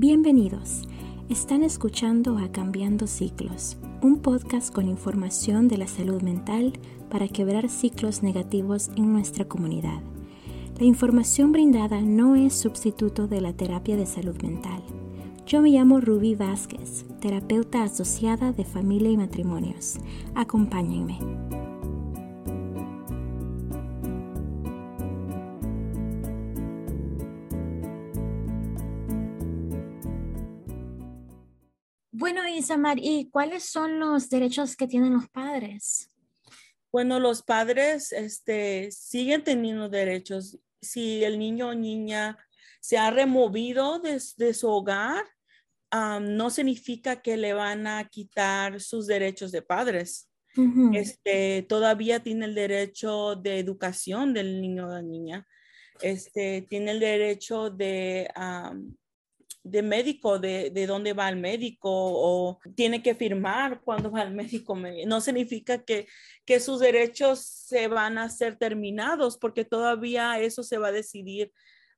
Bienvenidos. Están escuchando a Cambiando Ciclos, un podcast con información de la salud mental para quebrar ciclos negativos en nuestra comunidad. La información brindada no es sustituto de la terapia de salud mental. Yo me llamo Ruby Vázquez, terapeuta asociada de familia y matrimonios. Acompáñenme. Bueno, Isamar, ¿y cuáles son los derechos que tienen los padres? Bueno, los padres este, siguen teniendo derechos. Si el niño o niña se ha removido de, su hogar, no significa que le van a quitar sus derechos de padres. este, todavía tiene el derecho de educación del niño o la niña. Este, tiene el derecho de de médico, de, de, dónde va el médico o tiene que firmar cuando va al médico. No significa que, que sus derechos se van a ser terminados porque todavía eso se va a decidir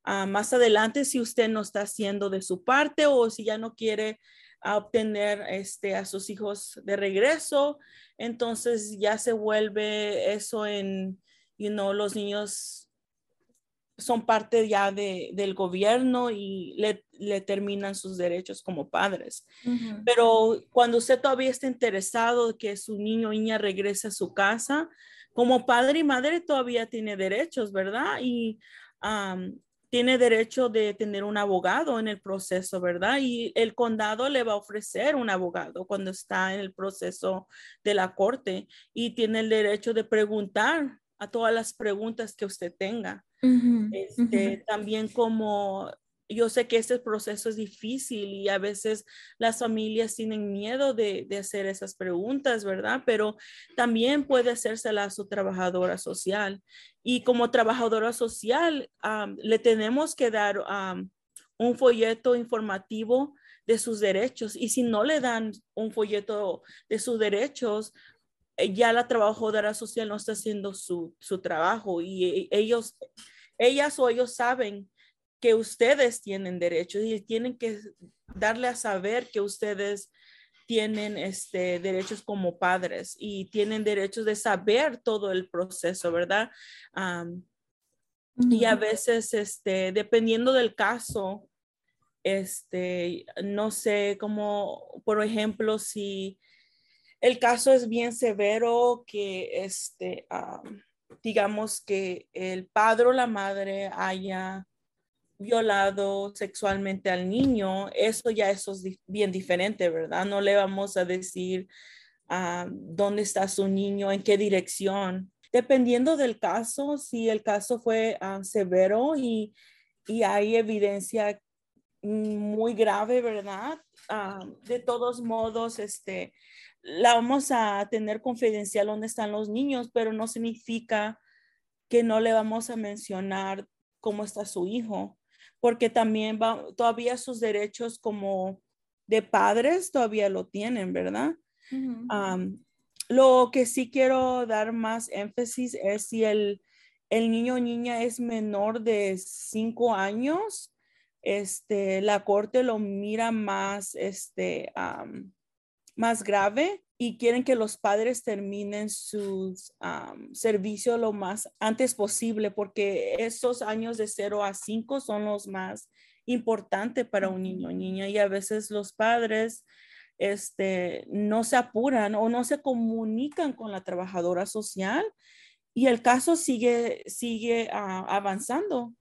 ah, más adelante si usted no está haciendo de su parte o si ya no quiere obtener este, a sus hijos de regreso. Entonces ya se vuelve eso en, you know, los niños son parte ya de, del gobierno y le, le, terminan sus derechos como padres. Pero cuando usted todavía está interesado que su niño o niña regrese a su casa, como padre y madre todavía tiene derechos, ¿verdad? Y tiene derecho de tener un abogado en el proceso, ¿verdad? Y el condado le va a ofrecer un abogado cuando está en el proceso de la corte y tiene el derecho de preguntar a todas las preguntas que usted tenga. Este, También como yo sé que este proceso es difícil y a veces las familias tienen miedo de, hacer esas preguntas, ¿verdad? Pero también puede hacérsela a su trabajadora social. Y como trabajadora social, le tenemos que dar un folleto informativo de sus derechos. Y si no le dan un folleto de sus derechos, ya la trabajadora social no está haciendo su, trabajo y eh, ellos, ellas o ellos saben que ustedes tienen derechos y tienen que darle a saber que ustedes tienen este, derechos como padres y tienen derechos de saber todo el proceso, ¿verdad? Y a veces, este, dependiendo del caso, este, no sé, como, por ejemplo, si el caso es bien severo que, este, digamos que el padre o la madre haya violado sexualmente al niño, eso ya eso es bien diferente, ¿verdad? No le vamos a decir dónde está su niño, en qué dirección. Dependiendo del caso, si el caso fue severo y, y, hay evidencia muy grave, ¿verdad? de todos modos, este, la vamos a tener confidencial donde están los niños, pero no significa que no le vamos a mencionar cómo está su hijo, porque también va, todavía sus derechos como de padres todavía lo tienen, ¿verdad? lo que sí quiero dar más énfasis es si el, el niño o niña es menor de cinco años, este, la corte lo mira más, este, más grave y quieren que los padres terminen su servicio lo más antes posible porque esos años de 0 a 5 son los más importantes para un niño o niña y a veces los padres este, no se apuran o no se comunican con la trabajadora social y el caso sigue, sigue ah, avanzando.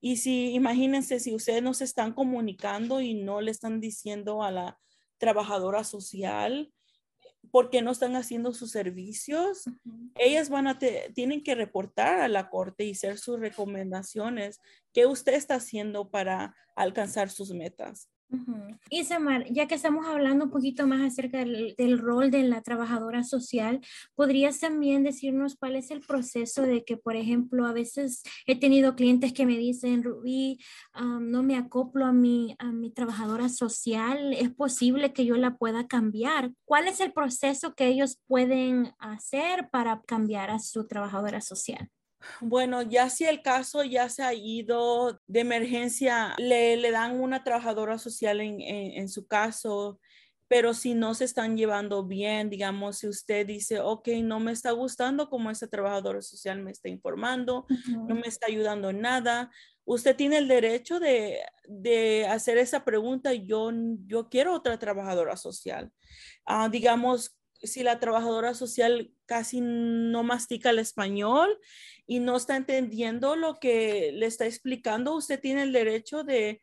Y si, imagínense, si ustedes no se están comunicando y no le están diciendo a la trabajadora social, porque no están haciendo sus servicios, ellas van a tienen que reportar a la corte y hacer sus recomendaciones. Que usted está haciendo para alcanzar sus metas. Isamar, ya que estamos hablando un poquito más acerca del, rol de la trabajadora social, ¿podrías también decirnos cuál es el proceso de que, por ejemplo, a veces he tenido clientes que me dicen, Rubí, no me acoplo a mi, a mi trabajadora social, ¿es posible que yo la pueda cambiar? ¿Cuál es el proceso que ellos pueden hacer para cambiar a su trabajadora social? Bueno, ya si el caso ya se ha ido de emergencia, le, le dan una trabajadora social en, en, su caso, pero si no se están llevando bien, digamos, si usted dice, ok, no me está gustando como esa trabajadora social me está informando, no me está ayudando en nada, usted tiene el derecho de, de hacer esa pregunta, yo, yo quiero otra trabajadora social. Ah, digamos, si la trabajadora social casi no mastica el español y no está entendiendo lo que le está explicando, usted tiene el derecho de,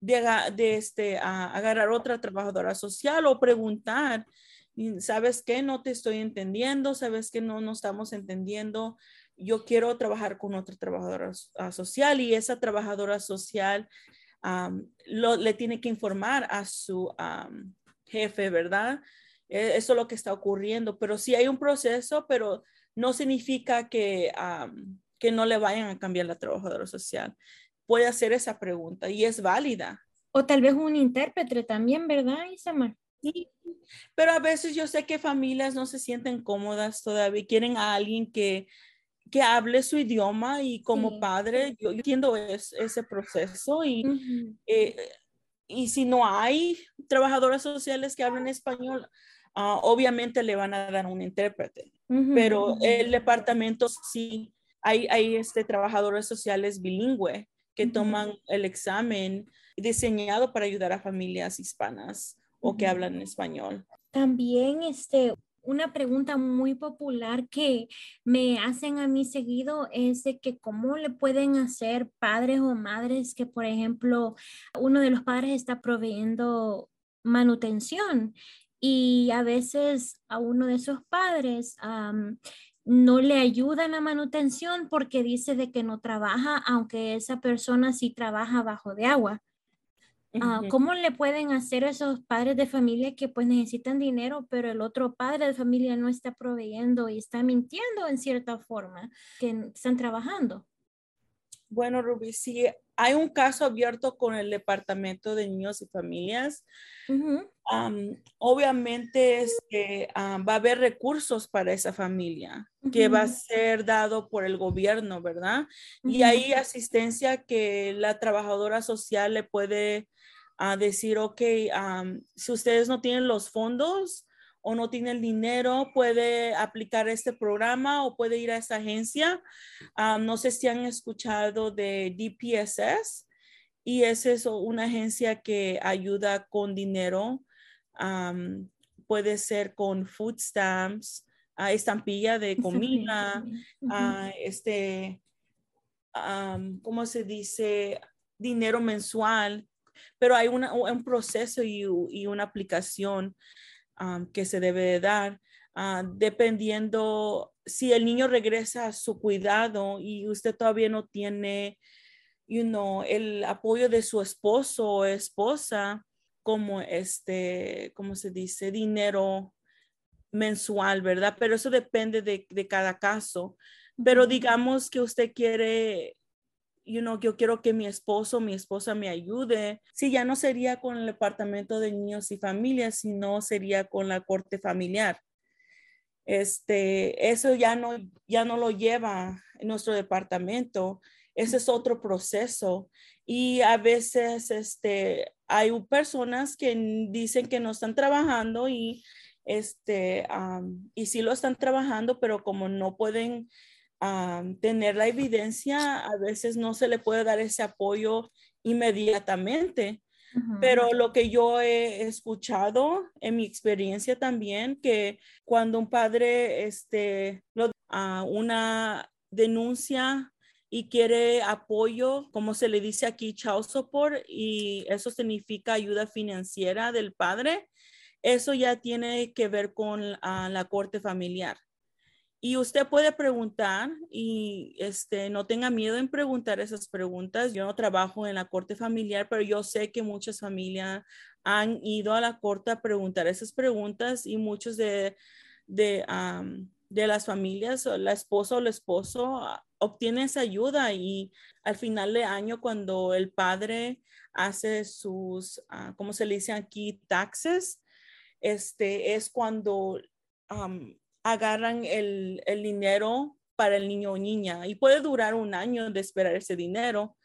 de, este, agarrar otra trabajadora social o preguntar, ¿sabes qué? No te estoy entendiendo, ¿sabes que no, no estamos entendiendo? Yo quiero trabajar con otra trabajadora social y esa trabajadora social lo, le tiene que informar a su jefe, ¿verdad? E, eso es lo que está ocurriendo, pero sí hay un proceso, pero no significa que, que no le vayan a cambiar la trabajadora social. Puede hacer esa pregunta y es válida. O tal vez un intérprete también, ¿verdad, Isamar? Sí, pero a veces yo sé que familias no se sienten cómodas todavía, quieren a alguien que, que hable su idioma y como padre yo, entiendo ese proceso y y si no hay trabajadoras sociales que hablen español, ah, obviamente le van a dar un intérprete. Pero el departamento sí, hay, hay este, trabajadoras sociales bilingüe que toman el examen diseñado para ayudar a familias hispanas o que hablan español. También este, una pregunta muy popular que me hacen a mí seguido es de que cómo le pueden hacer padres o madres que, por ejemplo, uno de los padres está proveyendo manutención y a veces a uno de esos padres no le ayudan a manutención porque dice de que no trabaja, aunque esa persona sí trabaja bajo de agua. Ah, ¿Cómo le pueden hacer esos padres de familia que pues necesitan dinero, pero el otro padre de familia no está proveyendo y está mintiendo en cierta forma que están trabajando? Bueno, Ruby, sí, hay un caso abierto con el Departamento de Niños y Familias. obviamente este, va a haber recursos para esa familia que va a ser dado por el gobierno, ¿verdad? Y hay asistencia que la trabajadora social le puede a decir, ok, si ustedes no tienen los fondos o no tienen el dinero, puede aplicar este programa o puede ir a esa agencia. no sé si han escuchado de DPSS y es eso, una agencia que ayuda con dinero. puede ser con food stamps, estampilla de comida, este, ¿cómo se dice? Dinero mensual pero hay un proceso y, una aplicación que se debe dar ah, dependiendo si el niño regresa a su cuidado y usted todavía no tiene you know, el apoyo de su esposo o esposa como este, ¿cómo se dice? Dinero mensual, ¿verdad? Pero eso depende de, de cada caso. Pero digamos que usted quiere you know, yo quiero que mi esposo, mi esposa me ayude. Sí, ya no sería con el departamento de niños y familias, sino sería con la corte familiar. Este, eso ya no, ya no lo lleva nuestro departamento. Ese es otro proceso. Y a veces, este, hay personas que dicen que no están trabajando y, este, y sí lo están trabajando, pero como no pueden tener la evidencia, a veces no se le puede dar ese apoyo inmediatamente. Pero lo que yo he escuchado en mi experiencia también, que cuando un padre este, lo, a una denuncia y quiere apoyo, como se le dice aquí, child support, y eso significa ayuda financiera del padre, eso ya tiene que ver con la corte familiar. Y usted puede preguntar y este, no tenga miedo en preguntar esas preguntas. Yo no trabajo en la corte familiar, pero yo sé que muchas familias han ido a la corte a preguntar esas preguntas y muchos de, de, de las familias, la esposa o el esposo ah, obtienen esa ayuda y al final de año cuando el padre hace sus, uh, ¿cómo se le dice aquí? Taxes, este, es cuando agarran el, dinero para el niño o niña y puede durar un año de esperar ese dinero,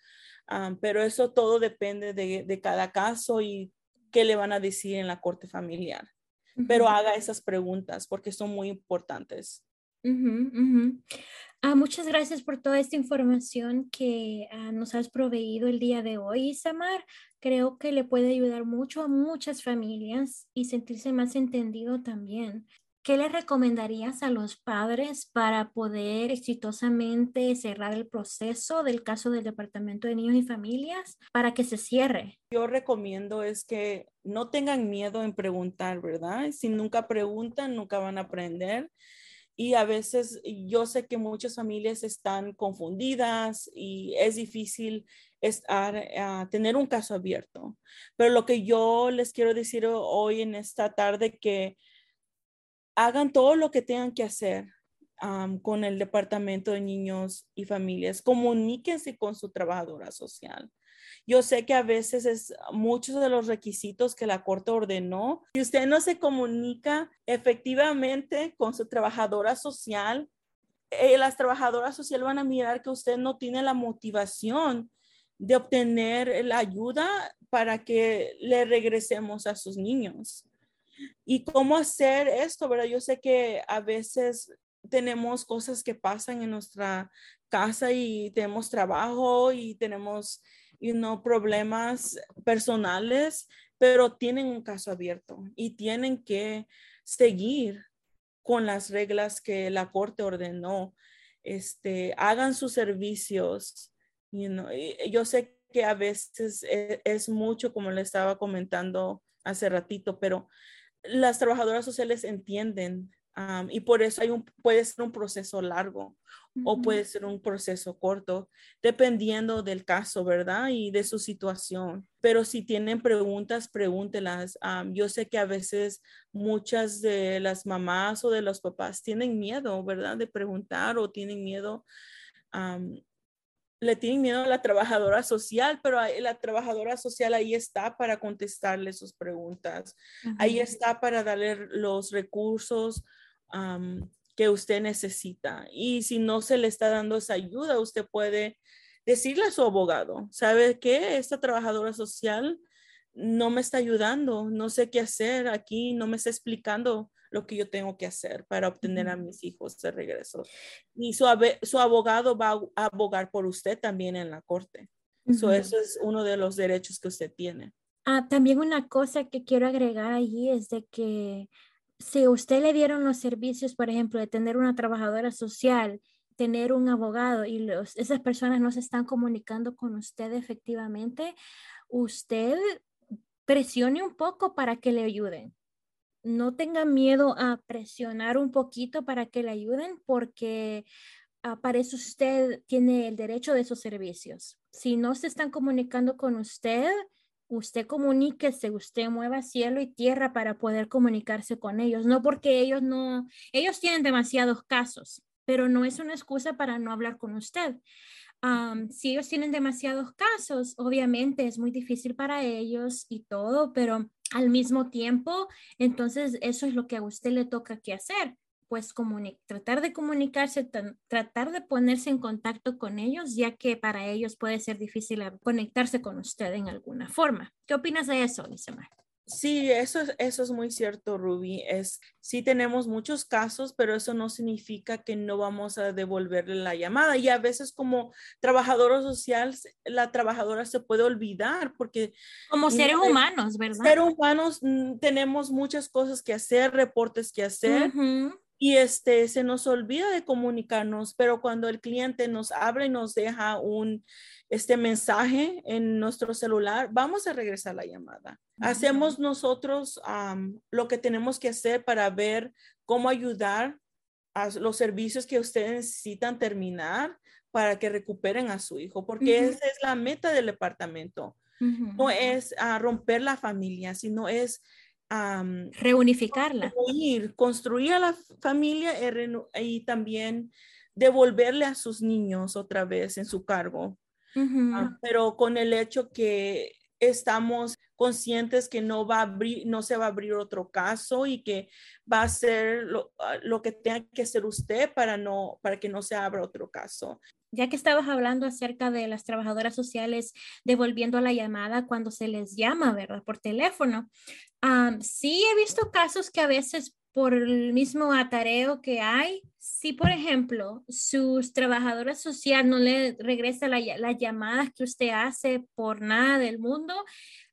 ah, pero eso todo depende de, cada caso y qué le van a decir en la corte familiar. Pero haga esas preguntas porque son muy importantes. Ah, muchas gracias por toda esta información que ah, nos has proveído el día de hoy, Samar. Creo que le puede ayudar mucho a muchas familias y sentirse más entendido también. ¿Qué le recomendarías a los padres para poder exitosamente cerrar el proceso del caso del Departamento de Niños y Familias para que se cierre? Yo recomiendo es que no tengan miedo en preguntar, ¿verdad? Si nunca preguntan, nunca van a aprender y a veces yo sé que muchas familias están confundidas y es difícil estar, ah, tener un caso abierto. Pero lo que yo les quiero decir hoy en esta tarde que hagan todo lo que tengan que hacer con el Departamento de Niños y Familias. Comuníquense con su trabajadora social. Yo sé que a veces es muchos de los requisitos que la corte ordenó. Si usted no se comunica efectivamente con su trabajadora social, eh, las trabajadoras sociales van a mirar que usted no tiene la motivación de obtener la ayuda para que le regresemos a sus niños. ¿Y cómo hacer esto? ¿verdad? Yo sé que a veces tenemos cosas que pasan en nuestra casa y tenemos trabajo y tenemos y no problemas personales, pero tienen un caso abierto y tienen que seguir con las reglas que la corte ordenó. Este, hagan sus servicios. yo sé que a veces es, es mucho, como le estaba comentando hace ratito, pero las trabajadoras sociales entienden y por eso hay un, puede ser un proceso largo o puede ser un proceso corto, dependiendo del caso, ¿verdad? Y de su situación. Pero si tienen preguntas, pregúntelas. yo sé que a veces muchas de las mamás o de los papás tienen miedo, ¿verdad? De preguntar o tienen miedo. Le tienen miedo a la trabajadora social, pero la trabajadora social ahí está para contestarle sus preguntas. Ahí está para darle los recursos, que usted necesita. Y si no se le está dando esa ayuda, usted puede decirle a su abogado, ¿sabe qué? Esta trabajadora social no me está ayudando, no sé qué hacer aquí, no me está explicando lo que yo tengo que hacer para obtener a mis hijos de regreso. Y su, su abogado va a abogar por usted también en la corte. eso es uno de los derechos que usted tiene. Ah, también una cosa que quiero agregar allí es de que si usted le dieron los servicios, por ejemplo, de tener una trabajadora social, tener un abogado y los, esas personas no se están comunicando con usted efectivamente, usted presione un poco para que le ayuden. No tenga miedo a presionar un poquito para que le ayuden porque uh, para eso usted tiene el derecho de esos servicios. Si no se están comunicando con usted, usted comuníquese, usted mueva cielo y tierra para poder comunicarse con ellos, no porque ellos no, ellos tienen demasiados casos, pero no es una excusa para no hablar con usted. si ellos tienen demasiados casos, obviamente es muy difícil para ellos y todo, pero al mismo tiempo, entonces eso es lo que a usted le toca que hacer pues tratar de comunicarse, tratar de ponerse en contacto con ellos, ya que para ellos puede ser difícil conectarse con usted en alguna forma. ¿Qué opinas de eso, Lisemar? Sí, eso es, eso es muy cierto, Ruby. Es, sí tenemos muchos casos, pero eso no significa que no vamos a devolverle la llamada. Y a veces como trabajadora social, la trabajadora se puede olvidar porque... Como seres humanos, ¿verdad? Seres humanos mm, tenemos muchas cosas que hacer, reportes que hacer y este se nos olvida de comunicarnos, pero cuando el cliente nos abre y nos deja un este mensaje en nuestro celular, vamos a regresar la llamada. Hacemos nosotros lo que tenemos que hacer para ver cómo ayudar a los servicios que ustedes necesitan terminar para que recuperen a su hijo, porque esa es la meta del departamento. No es a romper la familia, sino es reunificarla. Construir, construir a la familia y, también devolverle a sus niños otra vez en su cargo. Ah, pero con el hecho que estamos conscientes que no va a abrir, no se va a abrir otro caso y que va a ser lo, ah, lo, que tenga que hacer usted para no, para que no se abra otro caso. Ya que estabas hablando acerca de las trabajadoras sociales devolviendo la llamada cuando se les llama, ¿verdad? Por teléfono. Um, sí he visto casos que a veces por el mismo atareo que hay. Si, por ejemplo, sus trabajadoras sociales no le regresa las llamadas que usted hace por nada del mundo,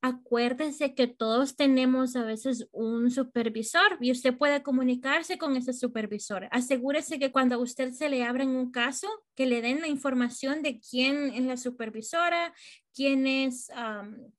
acuérdese que todos tenemos a veces un supervisor y usted puede comunicarse con ese supervisor. Asegúrese que cuando a usted se le abra un caso, que le den la información de quién es la supervisora, quiénes,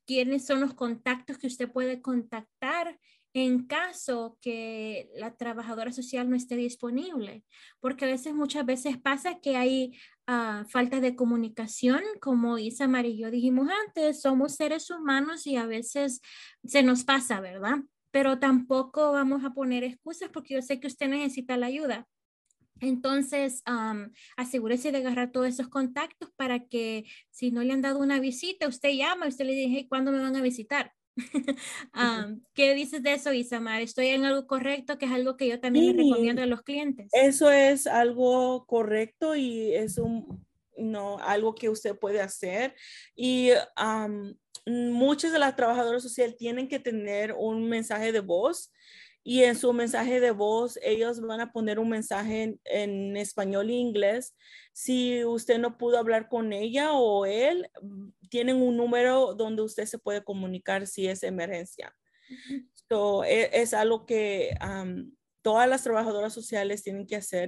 quiénes son los contactos que usted puede contactar en caso que la trabajadora social no esté disponible, porque a veces, muchas veces pasa que hay uh, falta de comunicación, como Isa y yo dijimos antes, somos seres humanos y a veces se nos pasa, ¿verdad? Pero tampoco vamos a poner excusas porque yo sé que usted necesita la ayuda. Entonces, um, asegúrese de agarrar todos esos contactos para que si no le han dado una visita, usted llama usted le dice, ¿cuándo me van a visitar? ¿Qué dices de eso, Isamar? ¿Estoy en algo correcto? Que es algo que yo también le recomiendo a los clientes. Eso es algo correcto y es un, no, algo que usted puede hacer. Y muchas de las trabajadoras sociales tienen que tener un mensaje de voz y en su mensaje de voz ellos van a poner un mensaje en, español e inglés. Si usted no pudo hablar con ella o él, tienen un número donde usted se puede comunicar si es emergencia. E, es, algo que todas las trabajadoras sociales tienen que hacer.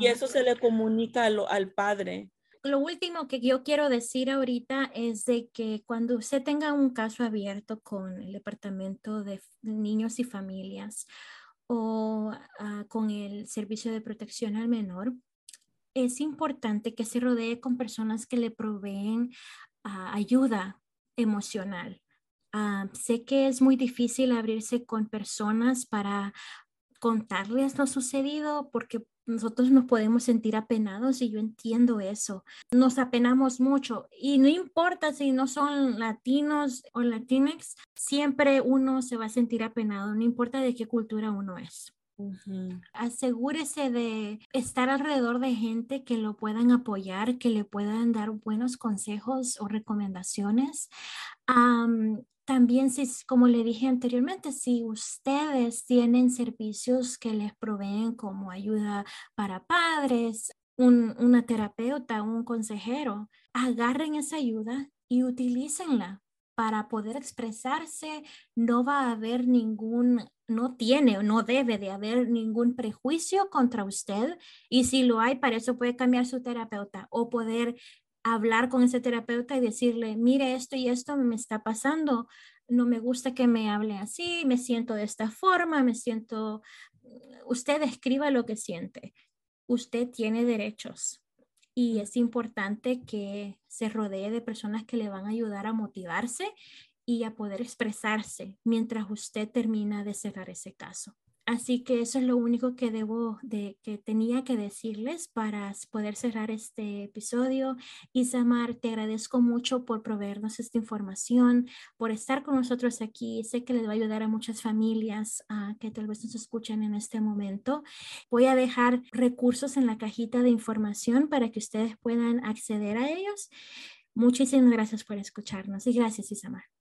Y eso se le comunica al padre lo último que yo quiero decir ahorita es de que cuando usted tenga un caso abierto con el Departamento de Niños y Familias o ah, con el Servicio de Protección al Menor, es importante que se rodee con personas que le proveen ah, ayuda emocional. Ah, sé que es muy difícil abrirse con personas para contarles lo sucedido porque nosotros nos podemos sentir apenados y yo entiendo eso. Nos apenamos mucho y no importa si no son latinos o latinex, siempre uno se va a sentir apenado, no importa de qué cultura uno es. Asegúrese de estar alrededor de gente que lo puedan apoyar, que le puedan dar buenos consejos o recomendaciones. También, si, como le dije anteriormente, si ustedes tienen servicios que les proveen como ayuda para padres, un, una terapeuta, un consejero, agarren esa ayuda y utilícenla para poder expresarse. No va a haber ningún, no tiene o no debe de haber ningún prejuicio contra usted. Y si lo hay, para eso puede cambiar su terapeuta o poder hablar con ese terapeuta y decirle, mire, esto y esto me está pasando, no me gusta que me hable así, me siento de esta forma, me siento, usted escriba lo que siente, usted tiene derechos y es importante que se rodee de personas que le van a ayudar a motivarse y a poder expresarse mientras usted termina de cerrar ese caso. Así que eso es lo único que debo de que tenía que decirles para poder cerrar este episodio. Isamar, te agradezco mucho por proveernos esta información, por estar con nosotros aquí. Sé que les va a ayudar a muchas familias que tal vez nos escuchen en este momento. Voy a dejar recursos en la cajita de información para que ustedes puedan acceder a ellos. Muchísimas gracias por escucharnos y gracias, Isamar.